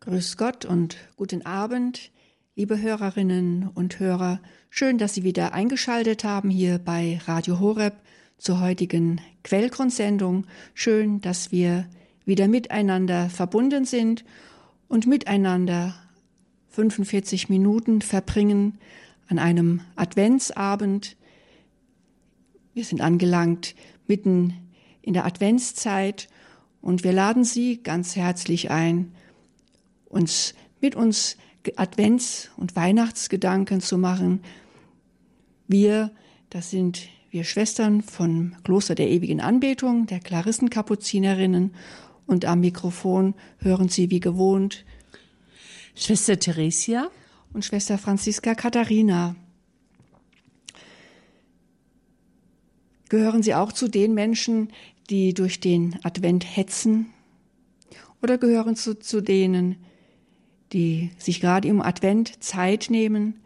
Grüß Gott und guten Abend, liebe Hörerinnen und Hörer. Schön, dass Sie wieder eingeschaltet haben hier bei Radio Horeb zur heutigen Quellgrundsendung. Schön, dass wir wieder miteinander verbunden sind und miteinander 45 Minuten verbringen an einem Adventsabend. Wir sind angelangt mitten in der Adventszeit und wir laden Sie ganz herzlich ein, uns mit uns Advents- und Weihnachtsgedanken zu machen. Wir, das sind wir Schwestern vom Kloster der ewigen Anbetung, der Klarissenkapuzinerinnen und am Mikrofon hören Sie wie gewohnt Schwester Theresia und Schwester Franziska Katharina. Gehören Sie auch zu den Menschen, die durch den Advent hetzen? Oder gehören Sie zu denen, die sich gerade im Advent Zeit nehmen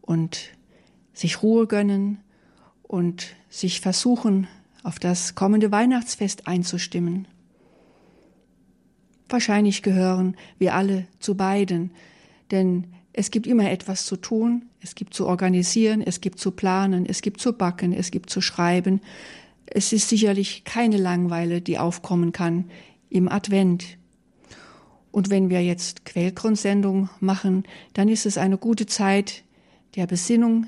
und sich Ruhe gönnen und sich versuchen, auf das kommende Weihnachtsfest einzustimmen. Wahrscheinlich gehören wir alle zu beiden, denn es gibt immer etwas zu tun, es gibt zu organisieren, es gibt zu planen, es gibt zu backen, es gibt zu schreiben. Es ist sicherlich keine Langweile, die aufkommen kann im Advent. Und wenn wir jetzt Quellgrundsendung machen, dann ist es eine gute Zeit der Besinnung,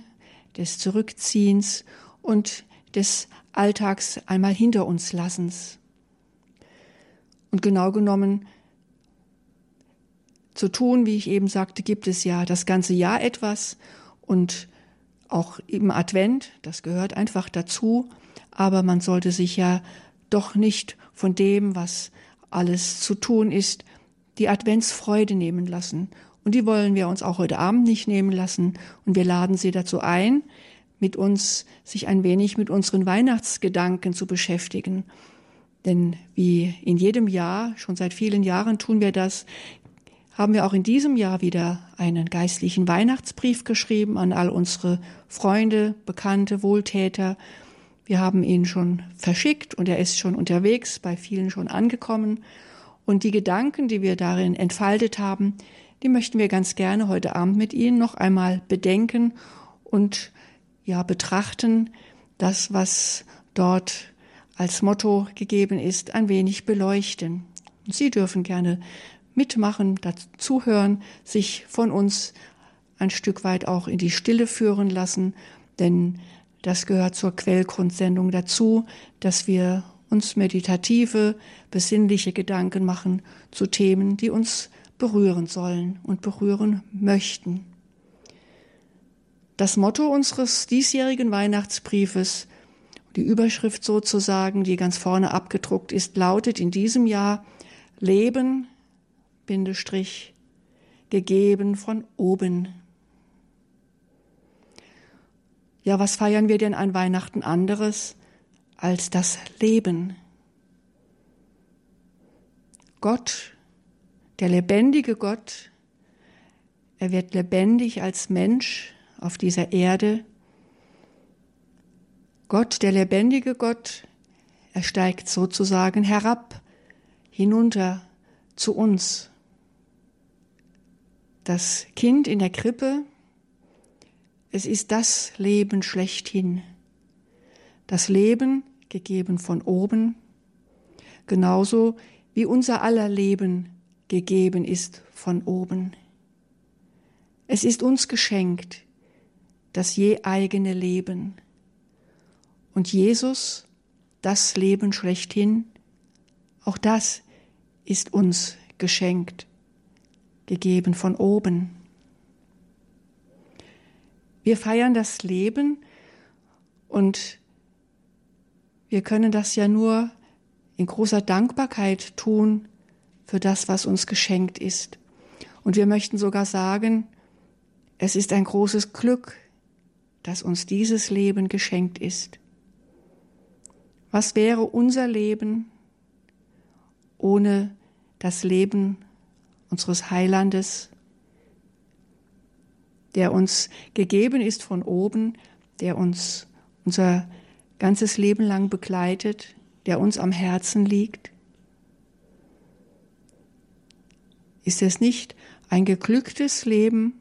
des Zurückziehens und des Alltags einmal hinter uns lassens. Und genau genommen zu tun, wie ich eben sagte, gibt es ja das ganze Jahr etwas und auch im Advent, das gehört einfach dazu, aber man sollte sich ja doch nicht von dem, was alles zu tun ist, die Adventsfreude nehmen lassen. Und die wollen wir uns auch heute Abend nicht nehmen lassen. Und wir laden Sie dazu ein, mit uns sich ein wenig mit unseren Weihnachtsgedanken zu beschäftigen. Denn wie in jedem Jahr, schon seit vielen Jahren tun wir das, haben wir auch in diesem Jahr wieder einen geistlichen Weihnachtsbrief geschrieben an all unsere Freunde, Bekannte, Wohltäter. Wir haben ihn schon verschickt und er ist schon unterwegs, bei vielen schon angekommen. Und die Gedanken, die wir darin entfaltet haben, die möchten wir ganz gerne heute Abend mit Ihnen noch einmal bedenken und ja betrachten, das, was dort als Motto gegeben ist, ein wenig beleuchten. Und Sie dürfen gerne mitmachen, dazuhören, sich von uns ein Stück weit auch in die Stille führen lassen, denn das gehört zur Quellgrundsendung dazu, dass wir uns meditative, besinnliche Gedanken machen zu Themen, die uns berühren sollen und berühren möchten. Das Motto unseres diesjährigen Weihnachtsbriefes, die Überschrift sozusagen, die ganz vorne abgedruckt ist, lautet in diesem Jahr Leben, Bindestrich, gegeben von oben. Ja, was feiern wir denn an Weihnachten anderes als das Leben. Gott, der lebendige Gott, er wird lebendig als Mensch auf dieser Erde. Gott, der lebendige Gott, er steigt sozusagen herab, hinunter zu uns. Das Kind in der Krippe, es ist das Leben schlechthin. Das Leben, gegeben von oben, genauso wie unser aller Leben gegeben ist von oben. Es ist uns geschenkt, das je eigene Leben. Und Jesus, das Leben schlechthin, auch das ist uns geschenkt, gegeben von oben. Wir feiern das Leben und wir können das ja nur in großer Dankbarkeit tun für das, was uns geschenkt ist. Und wir möchten sogar sagen, es ist ein großes Glück, dass uns dieses Leben geschenkt ist. Was wäre unser Leben ohne das Leben unseres Heilandes, der uns gegeben ist von oben, der uns unser ganzes Leben lang begleitet, der uns am Herzen liegt? Ist es nicht ein geglücktes Leben,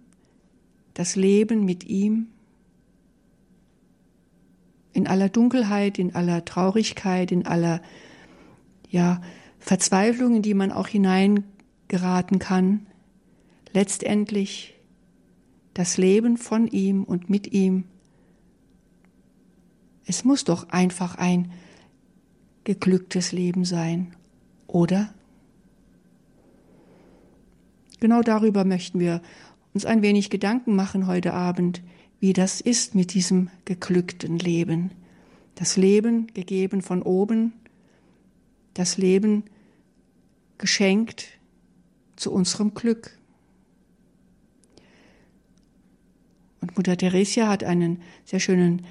das Leben mit ihm? In aller Dunkelheit, in aller Traurigkeit, in aller ja, Verzweiflung, in die man auch hineingeraten kann, letztendlich das Leben von ihm und mit ihm. Es muss doch einfach ein geglücktes Leben sein, oder? Genau darüber möchten wir uns ein wenig Gedanken machen heute Abend, wie das ist mit diesem geglückten Leben. Das Leben gegeben von oben, das Leben geschenkt zu unserem Glück. Und Mutter Theresia hat einen sehr schönen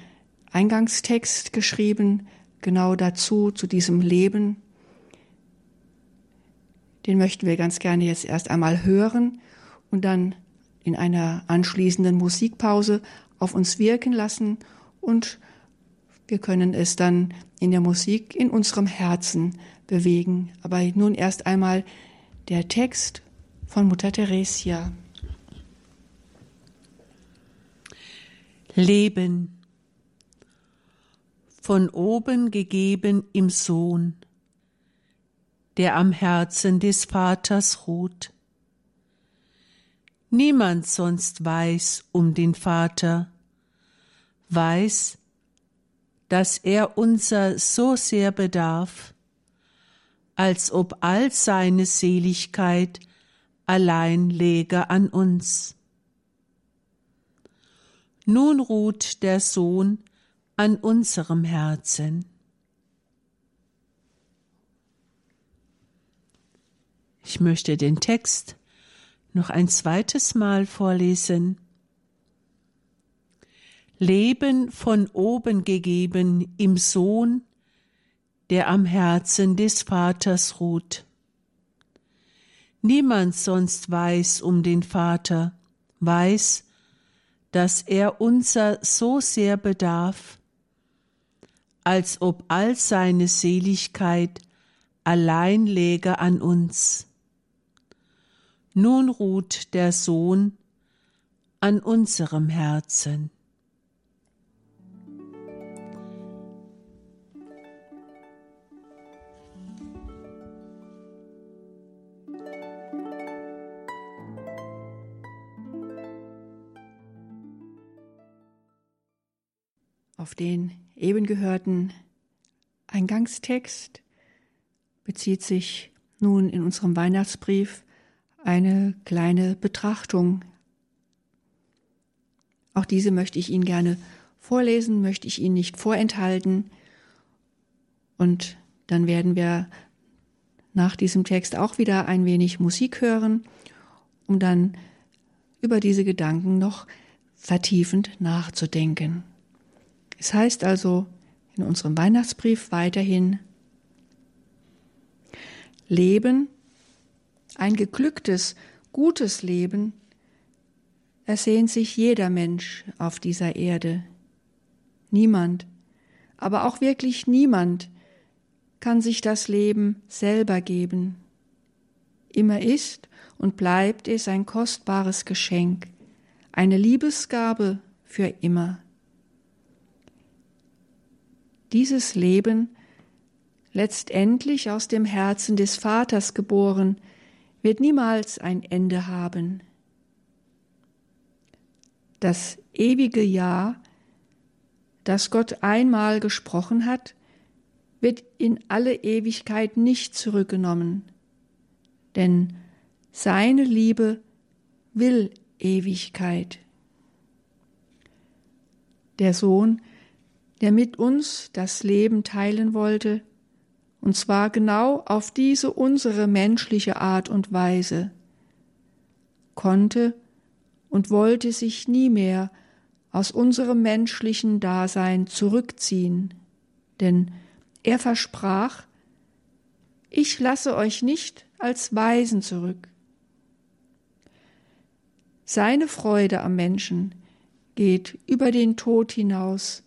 Eingangstext geschrieben, genau dazu, zu diesem Leben. Den möchten wir ganz gerne jetzt erst einmal hören und dann in einer anschließenden Musikpause auf uns wirken lassen und wir können es dann in der Musik in unserem Herzen bewegen. Aber nun erst einmal der Text von Mutter Theresia. Leben von oben gegeben im Sohn, der am Herzen des Vaters ruht. Niemand sonst weiß um den Vater, weiß, dass er unser so sehr bedarf, als ob all seine Seligkeit allein läge an uns. Nun ruht der Sohn an unserem Herzen. Ich möchte den Text noch ein zweites Mal vorlesen. Leben von oben gegeben im Sohn, der am Herzen des Vaters ruht. Niemand sonst weiß um den Vater, weiß, dass er unser so sehr bedarf, als ob all seine Seligkeit allein läge an uns. Nun ruht der Sohn an unserem Herzen. Auf den eben gehörten Eingangstext bezieht sich nun in unserem Weihnachtsbrief eine kleine Betrachtung. Auch diese möchte ich Ihnen gerne vorlesen, möchte ich Ihnen nicht vorenthalten. Und dann werden wir nach diesem Text auch wieder ein wenig Musik hören, um dann über diese Gedanken noch vertiefend nachzudenken. Es heißt also in unserem Weihnachtsbrief weiterhin, Leben, ein geglücktes, gutes Leben, ersehnt sich jeder Mensch auf dieser Erde. Niemand, aber auch wirklich niemand kann sich das Leben selber geben. Immer ist und bleibt es ein kostbares Geschenk, eine Liebesgabe für immer dieses Leben, letztendlich aus dem Herzen des Vaters geboren, wird niemals ein Ende haben. Das ewige Ja, das Gott einmal gesprochen hat, wird in alle Ewigkeit nicht zurückgenommen, denn seine Liebe will Ewigkeit. Der Sohn der mit uns das Leben teilen wollte, und zwar genau auf diese unsere menschliche Art und Weise, konnte und wollte sich nie mehr aus unserem menschlichen Dasein zurückziehen, denn er versprach, ich lasse euch nicht als Weisen zurück. Seine Freude am Menschen geht über den Tod hinaus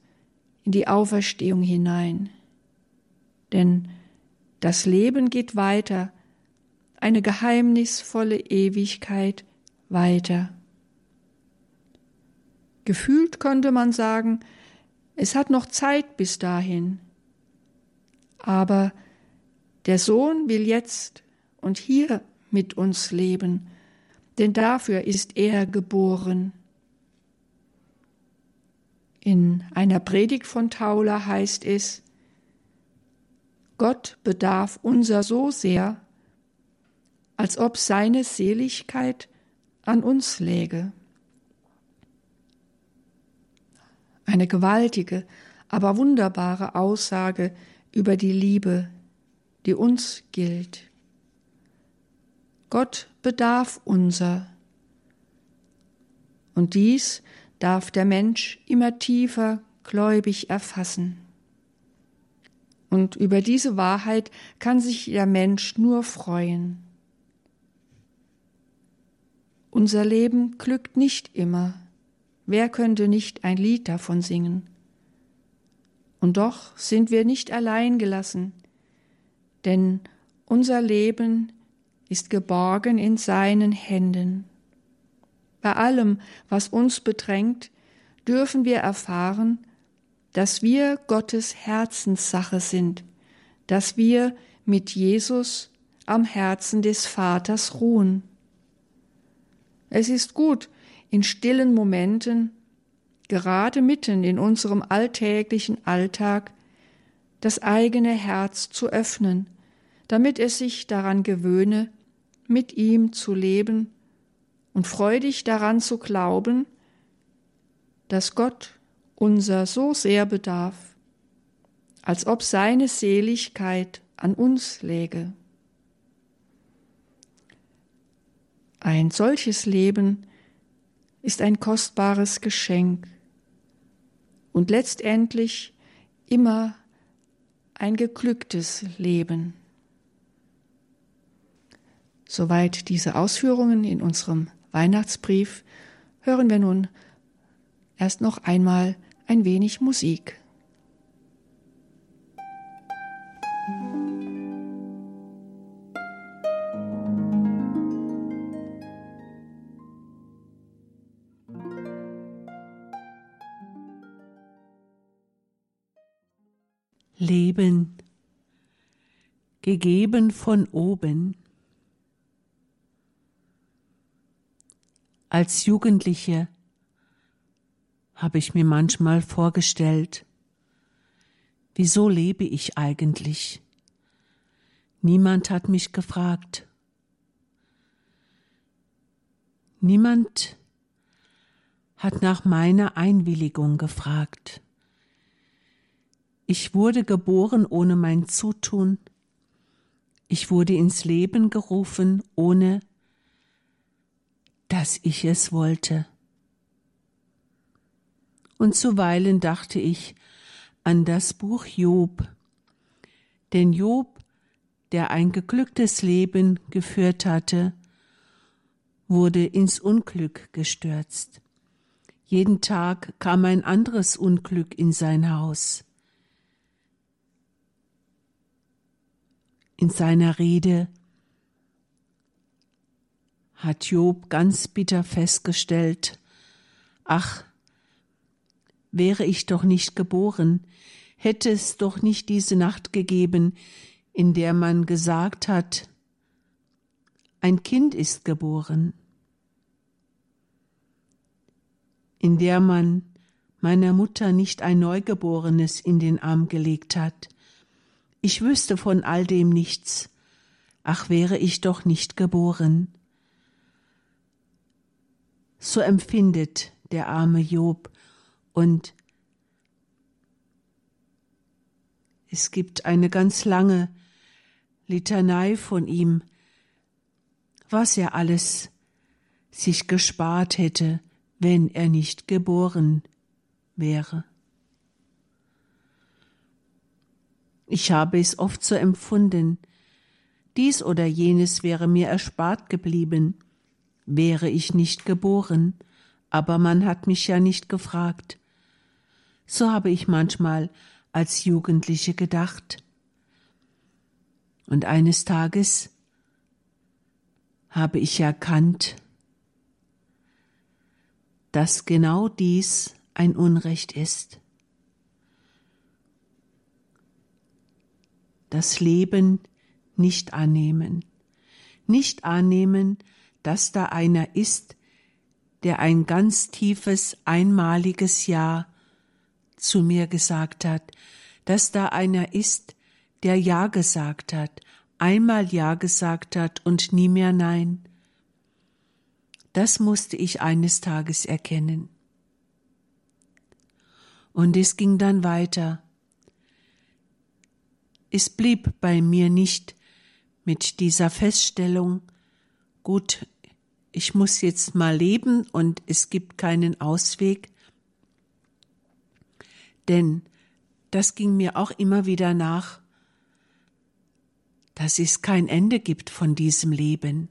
in die Auferstehung hinein. Denn das Leben geht weiter, eine geheimnisvolle Ewigkeit weiter. Gefühlt könnte man sagen, es hat noch Zeit bis dahin. Aber der Sohn will jetzt und hier mit uns leben, denn dafür ist er geboren. In einer Predigt von Tauler heißt es, Gott bedarf unser so sehr, als ob seine Seligkeit an uns läge. Eine gewaltige, aber wunderbare Aussage über die Liebe, die uns gilt. Gott bedarf unser. Und dies darf der Mensch immer tiefer gläubig erfassen. Und über diese Wahrheit kann sich der Mensch nur freuen. Unser Leben glückt nicht immer. Wer könnte nicht ein Lied davon singen? Und doch sind wir nicht allein gelassen, denn unser Leben ist geborgen in seinen Händen. Bei allem, was uns bedrängt, dürfen wir erfahren, dass wir Gottes Herzenssache sind, dass wir mit Jesus am Herzen des Vaters ruhen. Es ist gut, in stillen Momenten, gerade mitten in unserem alltäglichen Alltag, das eigene Herz zu öffnen, damit es sich daran gewöhne, mit ihm zu leben und freudig daran zu glauben, dass Gott unser so sehr bedarf, als ob seine Seligkeit an uns läge. Ein solches Leben ist ein kostbares Geschenk und letztendlich immer ein geglücktes Leben. Soweit diese Ausführungen in unserem Weihnachtsbrief. Hören wir nun erst noch einmal ein wenig Musik. Leben, gegeben von oben, Als Jugendliche habe ich mir manchmal vorgestellt, wieso lebe ich eigentlich? Niemand hat mich gefragt. Niemand hat nach meiner Einwilligung gefragt. Ich wurde geboren ohne mein Zutun. Ich wurde ins Leben gerufen ohne dass ich es wollte. Und zuweilen dachte ich an das Buch Job, denn Job, der ein geglücktes Leben geführt hatte, wurde ins Unglück gestürzt. Jeden Tag kam ein anderes Unglück in sein Haus. In seiner Rede hat Job ganz bitter festgestellt, ach, wäre ich doch nicht geboren, hätte es doch nicht diese Nacht gegeben, in der man gesagt hat, ein Kind ist geboren, in der man meiner Mutter nicht ein Neugeborenes in den Arm gelegt hat. Ich wüsste von all dem nichts. Ach wäre ich doch nicht geboren. So empfindet der arme Job. Und es gibt eine ganz lange Litanei von ihm, was er alles sich gespart hätte, wenn er nicht geboren wäre. Ich habe es oft so empfunden, dies oder jenes wäre mir erspart geblieben, wäre ich nicht geboren, aber man hat mich ja nicht gefragt. So habe ich manchmal als Jugendliche gedacht. Und eines Tages habe ich erkannt, dass genau dies ein Unrecht ist. Das Leben nicht annehmen, nicht annehmen, dass da einer ist, der ein ganz tiefes, einmaliges Ja zu mir gesagt hat, dass da einer ist, der Ja gesagt hat, einmal Ja gesagt hat und nie mehr Nein. Das musste ich eines Tages erkennen. Und es ging dann weiter. Es blieb bei mir nicht mit dieser Feststellung, gut, ich muss jetzt mal leben und es gibt keinen Ausweg. Denn das ging mir auch immer wieder nach, dass es kein Ende gibt von diesem Leben.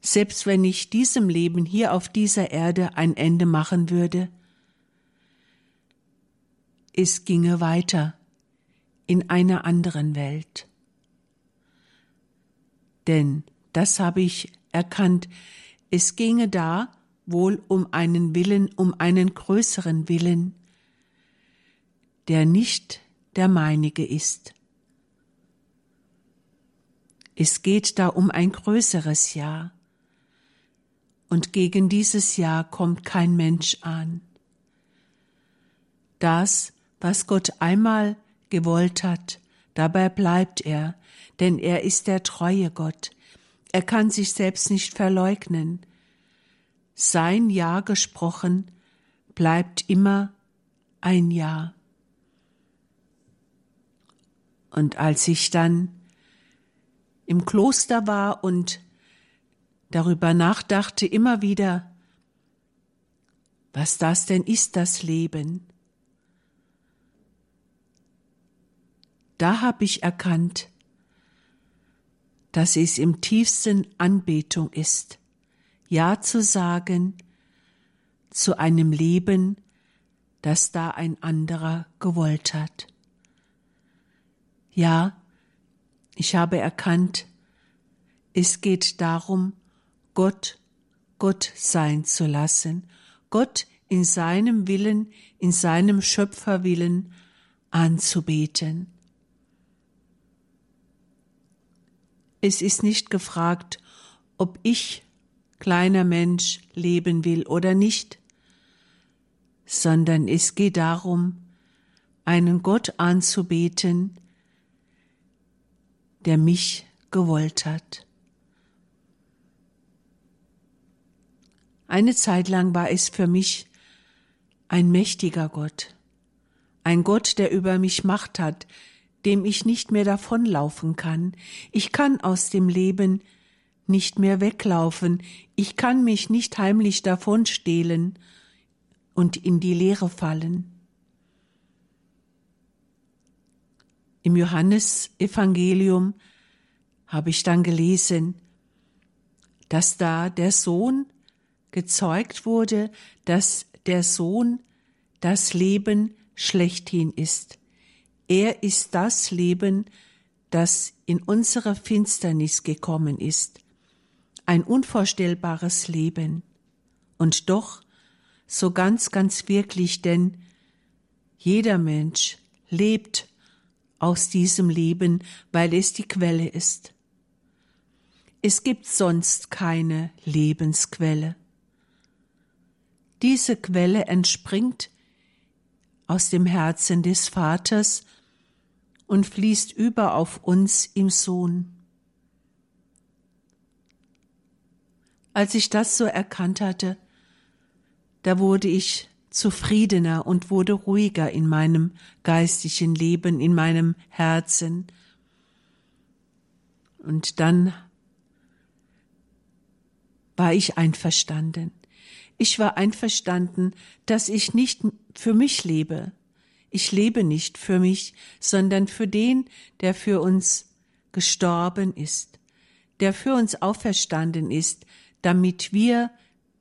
Selbst wenn ich diesem Leben hier auf dieser Erde ein Ende machen würde, es ginge weiter in einer anderen Welt. Denn das habe ich erkannt. Es ginge da wohl um einen Willen, um einen größeren Willen, der nicht der meinige ist. Es geht da um ein größeres Ja. Und gegen dieses Ja kommt kein Mensch an. Das, was Gott einmal gewollt hat, dabei bleibt er, denn er ist der treue Gott, er kann sich selbst nicht verleugnen. Sein Ja gesprochen bleibt immer ein Ja. Und als ich dann im Kloster war und darüber nachdachte immer wieder, was das denn ist, das Leben, da habe ich erkannt, dass es im tiefsten Anbetung ist, Ja zu sagen zu einem Leben, das da ein anderer gewollt hat. Ja, ich habe erkannt, es geht darum, Gott Gott sein zu lassen, Gott in seinem Willen, in seinem Schöpferwillen anzubeten. Es ist nicht gefragt, ob ich, kleiner Mensch, leben will oder nicht, sondern es geht darum, einen Gott anzubeten, der mich gewollt hat. Eine Zeit lang war es für mich ein mächtiger Gott, ein Gott, der über mich Macht hat, dem ich nicht mehr davonlaufen kann. Ich kann aus dem Leben nicht mehr weglaufen. Ich kann mich nicht heimlich davonstehlen und in die Leere fallen. Im Johannesevangelium habe ich dann gelesen, dass da der Sohn gezeugt wurde, dass der Sohn das Leben schlechthin ist. Er ist das Leben, das in unsere Finsternis gekommen ist. Ein unvorstellbares Leben. Und doch so ganz, ganz wirklich, denn jeder Mensch lebt aus diesem Leben, weil es die Quelle ist. Es gibt sonst keine Lebensquelle. Diese Quelle entspringt aus dem Herzen des Vaters und fließt über auf uns im Sohn. Als ich das so erkannt hatte, da wurde ich zufriedener und wurde ruhiger in meinem geistigen Leben, in meinem Herzen. Und dann war ich einverstanden. Ich war einverstanden, dass ich nicht für mich lebe, ich lebe nicht für mich, sondern für den, der für uns gestorben ist, der für uns auferstanden ist, damit wir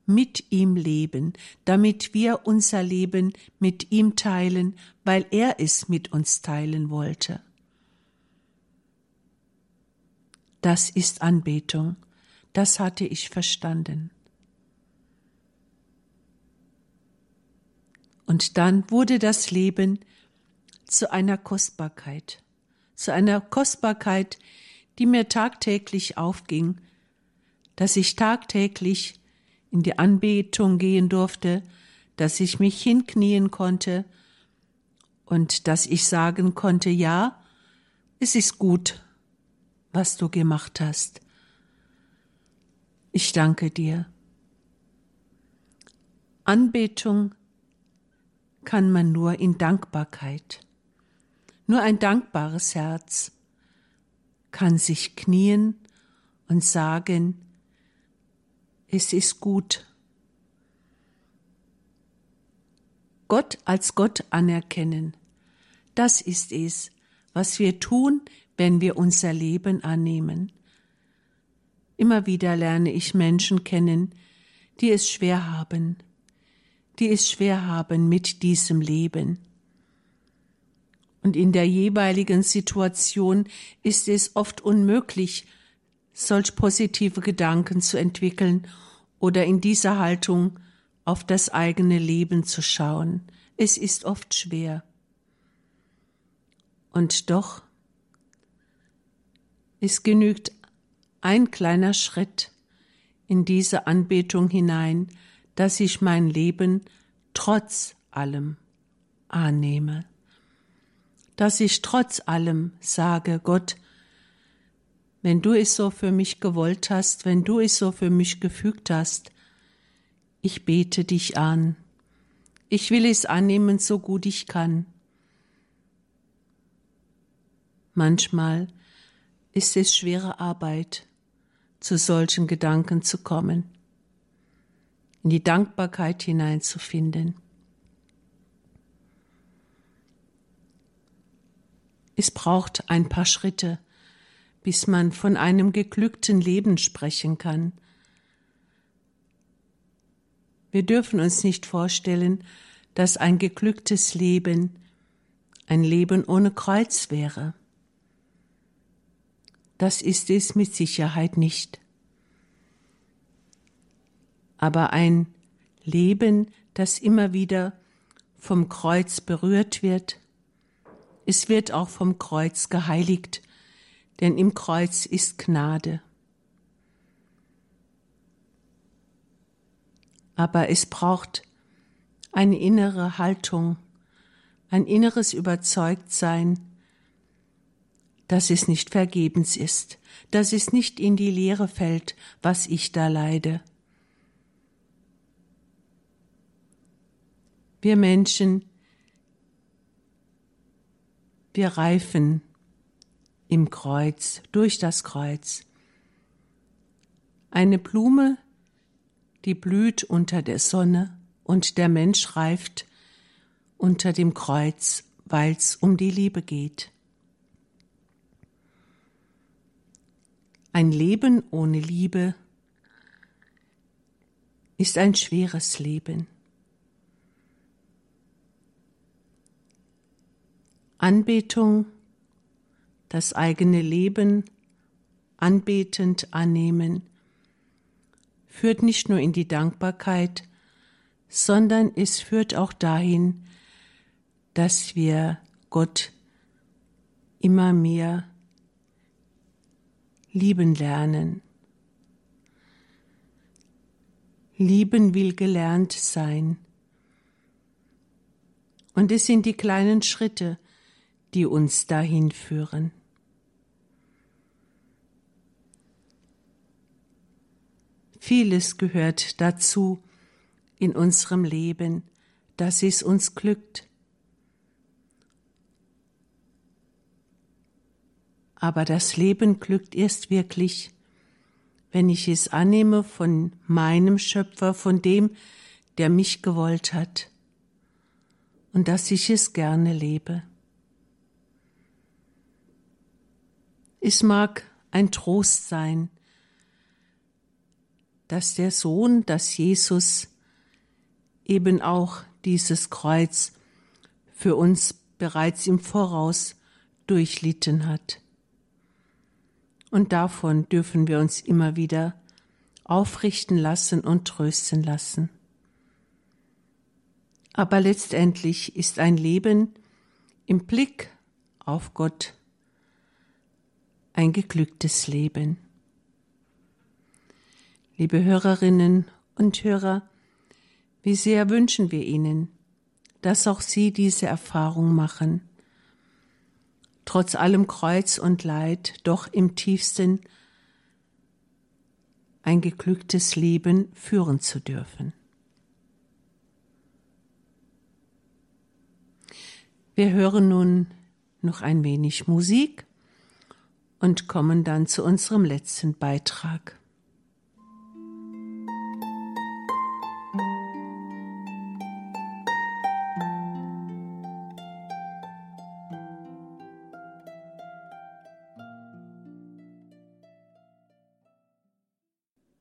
mit ihm leben, damit wir unser Leben mit ihm teilen, weil er es mit uns teilen wollte. Das ist Anbetung. Das hatte ich verstanden. Und dann wurde das Leben zu einer Kostbarkeit, zu einer Kostbarkeit, die mir tagtäglich aufging, dass ich tagtäglich in die Anbetung gehen durfte, dass ich mich hinknien konnte und dass ich sagen konnte, ja, es ist gut, was du gemacht hast. Ich danke dir. Anbetung kann man nur in Dankbarkeit. Nur ein dankbares Herz kann sich knien und sagen, es ist gut. Gott als Gott anerkennen, das ist es, was wir tun, wenn wir unser Leben annehmen. Immer wieder lerne ich Menschen kennen, die es schwer haben, die es schwer haben mit diesem Leben. Und in der jeweiligen Situation ist es oft unmöglich, solch positive Gedanken zu entwickeln oder in dieser Haltung auf das eigene Leben zu schauen. Es ist oft schwer. Und doch, es genügt ein kleiner Schritt in diese Anbetung hinein, dass ich mein Leben trotz allem annehme, dass ich trotz allem sage, Gott, wenn du es so für mich gewollt hast, wenn du es so für mich gefügt hast, ich bete dich an. Ich will es annehmen, so gut ich kann. Manchmal ist es schwere Arbeit, zu solchen Gedanken zu kommen, in die Dankbarkeit hineinzufinden. Es braucht ein paar Schritte, bis man von einem geglückten Leben sprechen kann. Wir dürfen uns nicht vorstellen, dass ein geglücktes Leben ein Leben ohne Kreuz wäre. Das ist es mit Sicherheit nicht. Aber ein Leben, das immer wieder vom Kreuz berührt wird, es wird auch vom Kreuz geheiligt, denn im Kreuz ist Gnade. Aber es braucht eine innere Haltung, ein inneres Überzeugtsein, dass es nicht vergebens ist, dass es nicht in die Leere fällt, was ich da leide. Wir Menschen, wir reifen im Kreuz, durch das Kreuz. Eine Blume, die blüht unter der Sonne und der Mensch reift unter dem Kreuz, weil's um die Liebe geht. Ein Leben ohne Liebe ist ein schweres Leben. Anbetung, das eigene Leben anbetend annehmen, führt nicht nur in die Dankbarkeit, sondern es führt auch dahin, dass wir Gott immer mehr lieben lernen. Lieben will gelernt sein. Und es sind die kleinen Schritte, die uns dahin führen. Vieles gehört dazu in unserem Leben, dass es uns glückt, aber das Leben glückt erst wirklich, wenn ich es annehme von meinem Schöpfer, von dem, der mich gewollt hat, und dass ich es gerne lebe. Es mag ein Trost sein, dass der Sohn, dass Jesus eben auch dieses Kreuz für uns bereits im Voraus durchlitten hat Und davon dürfen wir uns immer wieder aufrichten lassen und trösten lassen. Aber letztendlich ist ein Leben im Blick auf Gott ein geglücktes Leben. Liebe Hörerinnen und Hörer, wie sehr wünschen wir Ihnen, dass auch Sie diese Erfahrung machen, trotz allem Kreuz und Leid doch im tiefsten ein geglücktes Leben führen zu dürfen. Wir hören nun noch ein wenig Musik und kommen dann zu unserem letzten Beitrag.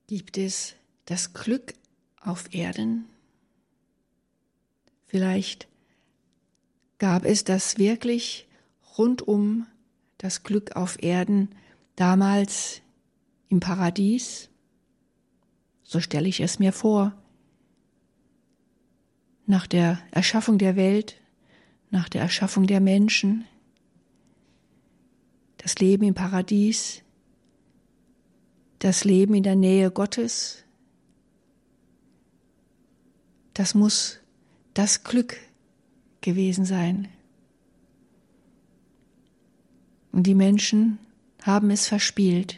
Gibt es das Glück auf Erden? Vielleicht gab es das wirklich rundum das Glück auf Erden damals im Paradies? So stelle ich es mir vor. Nach der Erschaffung der Welt, nach der Erschaffung der Menschen, das Leben im Paradies, das Leben in der Nähe Gottes, das muss das Glück gewesen sein. Und die Menschen haben es verspielt,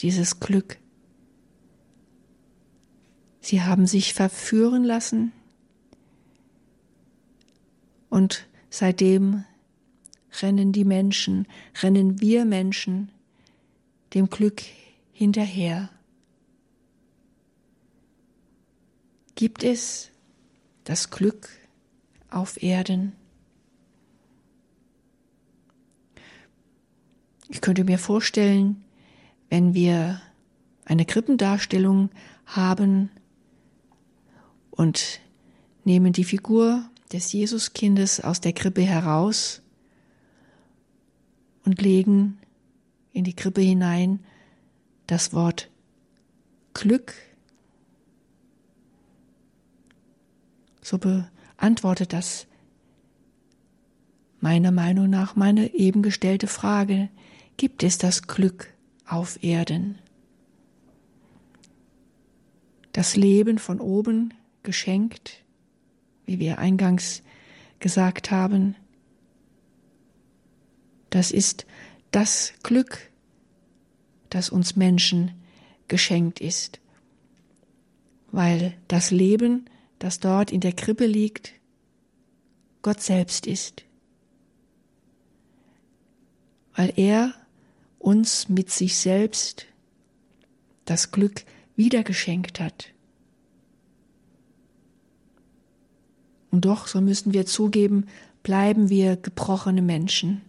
dieses Glück. Sie haben sich verführen lassen und seitdem rennen die Menschen, rennen wir Menschen dem Glück hinterher. Gibt es das Glück auf Erden? Ich könnte mir vorstellen, wenn wir eine Krippendarstellung haben und nehmen die Figur des Jesuskindes aus der Krippe heraus und legen in die Krippe hinein das Wort Glück. So beantwortet das meiner Meinung nach meine eben gestellte Frage, gibt es das Glück auf Erden? Das Leben von oben geschenkt, wie wir eingangs gesagt haben, das ist das Glück, das uns Menschen geschenkt ist. Weil das Leben, das dort in der Krippe liegt, Gott selbst ist. Weil er uns mit sich selbst das Glück wiedergeschenkt hat. Und doch, so müssen wir zugeben, bleiben wir gebrochene Menschen.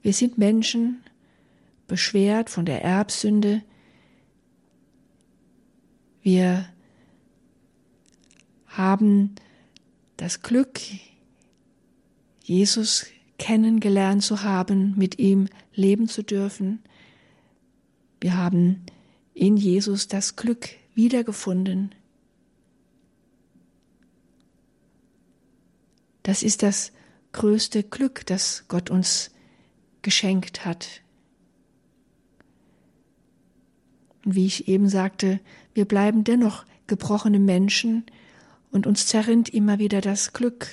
Wir sind Menschen, beschwert von der Erbsünde. Wir haben das Glück, Jesus kennengelernt zu haben, mit ihm leben zu dürfen. Wir haben in Jesus das Glück wiedergefunden. Das ist das größte Glück, das Gott uns geschenkt hat. Und wie ich eben sagte, wir bleiben dennoch gebrochene Menschen und uns zerrinnt immer wieder das Glück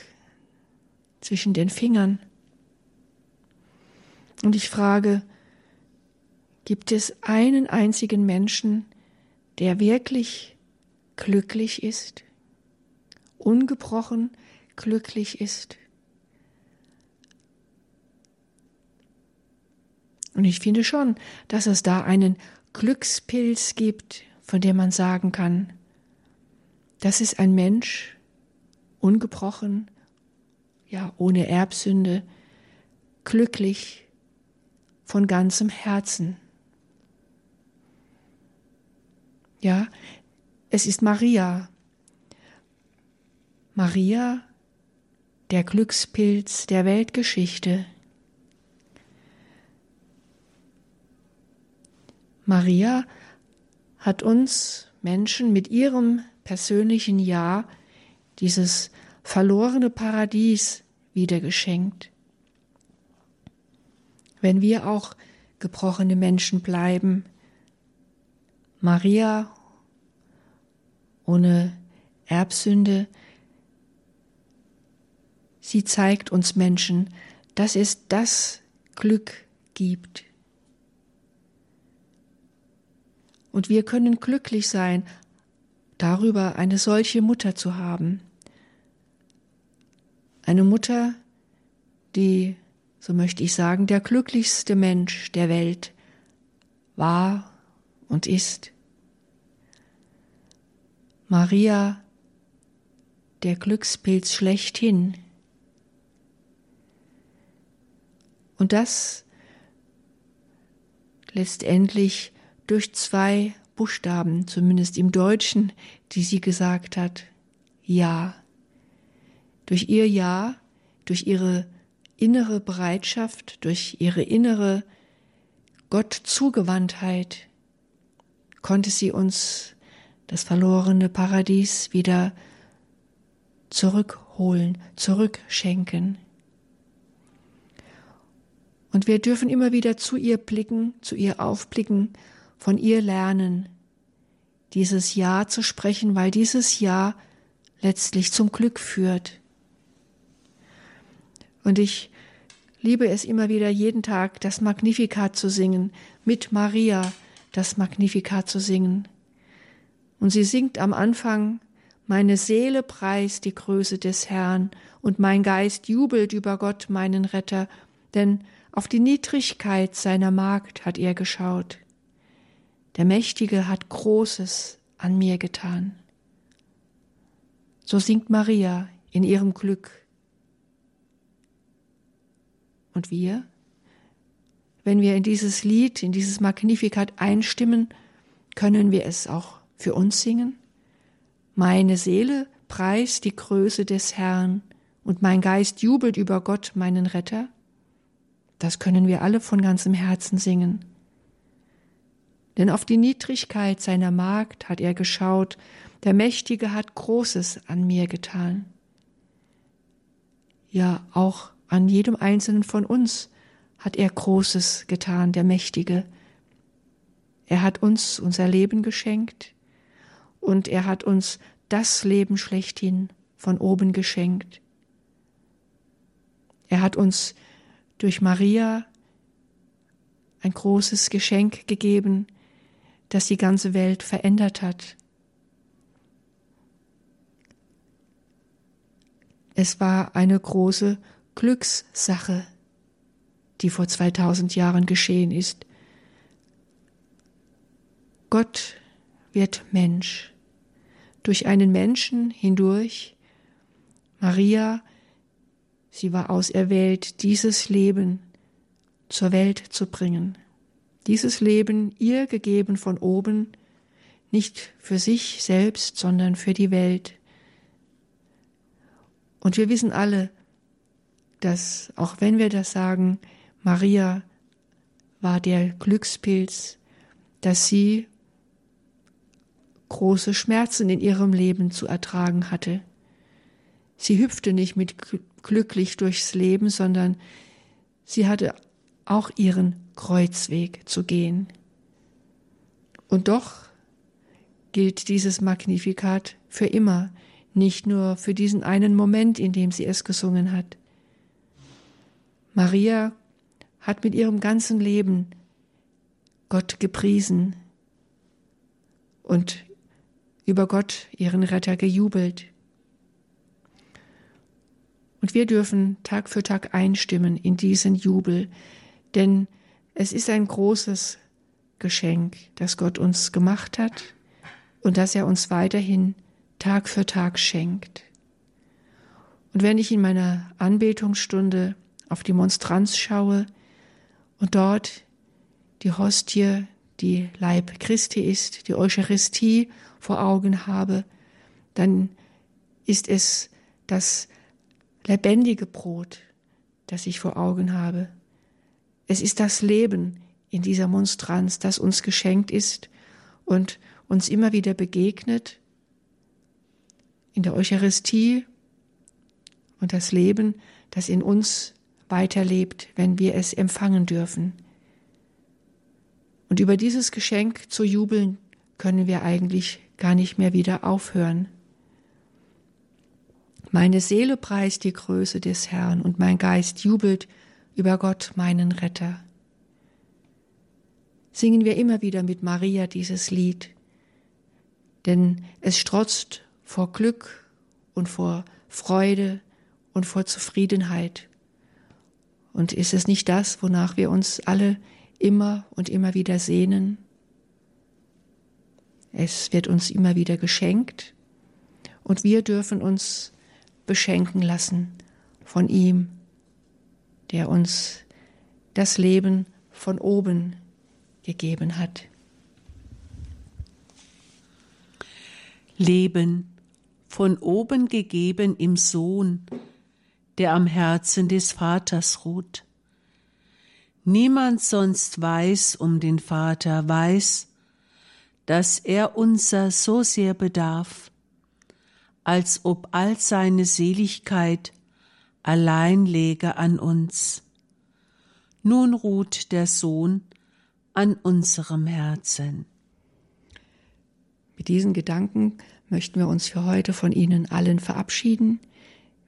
zwischen den Fingern. Und ich frage, gibt es einen einzigen Menschen, der wirklich glücklich ist, ungebrochen glücklich ist? Und ich finde schon, dass es da einen Glückspilz gibt, von dem man sagen kann, das ist ein Mensch, ungebrochen, ja, ohne Erbsünde, glücklich von ganzem Herzen. Ja, es ist Maria. Maria, der Glückspilz der Weltgeschichte. Maria hat uns Menschen mit ihrem persönlichen Ja dieses verlorene Paradies wieder geschenkt. Wenn wir auch gebrochene Menschen bleiben, Maria ohne Erbsünde, sie zeigt uns Menschen, dass es das Glück gibt. Und wir können glücklich sein, darüber eine solche Mutter zu haben. Eine Mutter, die, so möchte ich sagen, der glücklichste Mensch der Welt war und ist. Maria, der Glückspilz schlechthin. Und das letztendlich durch zwei Buchstaben, zumindest im Deutschen, die sie gesagt hat. Ja. Durch ihr Ja, durch ihre innere Bereitschaft, durch ihre innere Gottzugewandtheit konnte sie uns das verlorene Paradies wieder zurückholen, zurückschenken. Und wir dürfen immer wieder zu ihr blicken, zu ihr aufblicken, von ihr lernen, dieses Ja zu sprechen, weil dieses Ja letztlich zum Glück führt. Und ich liebe es immer wieder jeden Tag, das Magnificat zu singen, mit Maria das Magnificat zu singen. Und sie singt am Anfang, meine Seele preist die Größe des Herrn und mein Geist jubelt über Gott, meinen Retter, denn auf die Niedrigkeit seiner Magd hat er geschaut. Der Mächtige hat Großes an mir getan. So singt Maria in ihrem Glück. Und wir, wenn wir in dieses Lied, in dieses Magnificat einstimmen, können wir es auch für uns singen? Meine Seele preist die Größe des Herrn und mein Geist jubelt über Gott, meinen Retter? Das können wir alle von ganzem Herzen singen. Denn auf die Niedrigkeit seiner Magd hat er geschaut, der Mächtige hat Großes an mir getan. Ja, auch an jedem einzelnen von uns hat er Großes getan, der Mächtige. Er hat uns unser Leben geschenkt und er hat uns das Leben schlechthin von oben geschenkt. Er hat uns durch Maria ein großes Geschenk gegeben, das die ganze Welt verändert hat. Es war eine große Glückssache, die vor 2000 Jahren geschehen ist. Gott wird Mensch. Durch einen Menschen hindurch. Maria, sie war auserwählt, dieses Leben zur Welt zu bringen dieses Leben ihr gegeben von oben, nicht für sich selbst, sondern für die Welt. Und wir wissen alle, dass auch wenn wir das sagen, Maria war der Glückspilz, dass sie große Schmerzen in ihrem Leben zu ertragen hatte. Sie hüpfte nicht mit glücklich durchs Leben, sondern sie hatte auch ihren Kreuzweg zu gehen. Und doch gilt dieses Magnifikat für immer, nicht nur für diesen einen Moment, in dem sie es gesungen hat. Maria hat mit ihrem ganzen Leben Gott gepriesen und über Gott, ihren Retter, gejubelt. Und wir dürfen Tag für Tag einstimmen in diesen Jubel, denn es ist ein großes Geschenk, das Gott uns gemacht hat und das er uns weiterhin Tag für Tag schenkt. Und wenn ich in meiner Anbetungsstunde auf die Monstranz schaue und dort die Hostie, die Leib Christi ist, die Eucharistie vor Augen habe, dann ist es das lebendige Brot, das ich vor Augen habe. Es ist das Leben in dieser Monstranz, das uns geschenkt ist und uns immer wieder begegnet in der Eucharistie und das Leben, das in uns weiterlebt, wenn wir es empfangen dürfen. Und über dieses Geschenk zu jubeln können wir eigentlich gar nicht mehr wieder aufhören. Meine Seele preist die Größe des Herrn und mein Geist jubelt über Gott, meinen Retter. Singen wir immer wieder mit Maria dieses Lied, denn es strotzt vor Glück und vor Freude und vor Zufriedenheit. Und ist es nicht das, wonach wir uns alle immer und immer wieder sehnen? Es wird uns immer wieder geschenkt und wir dürfen uns beschenken lassen von ihm, der uns das Leben von oben gegeben hat. Leben von oben gegeben im Sohn, der am Herzen des Vaters ruht. Niemand sonst weiß um den Vater, weiß, dass er unser so sehr bedarf, als ob all seine Seligkeit allein läge an uns. Nun ruht der Sohn an unserem Herzen. Mit diesen Gedanken möchten wir uns für heute von Ihnen allen verabschieden.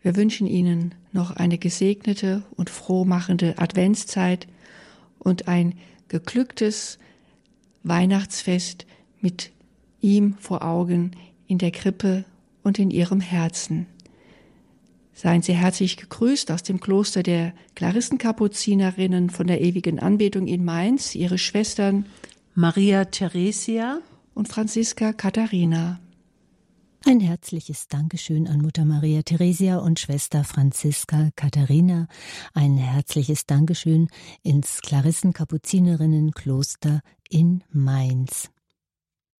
Wir wünschen Ihnen noch eine gesegnete und frohmachende Adventszeit und ein geglücktes Weihnachtsfest mit ihm vor Augen in der Krippe und in ihrem Herzen. Seien Sie herzlich gegrüßt aus dem Kloster der Klarissenkapuzinerinnen von der ewigen Anbetung in Mainz, Ihre Schwestern Maria Theresia und Franziska Katharina. Ein herzliches Dankeschön an Mutter Maria Theresia und Schwester Franziska Katharina. Ein herzliches Dankeschön ins Klarissenkapuzinerinnenkloster in Mainz.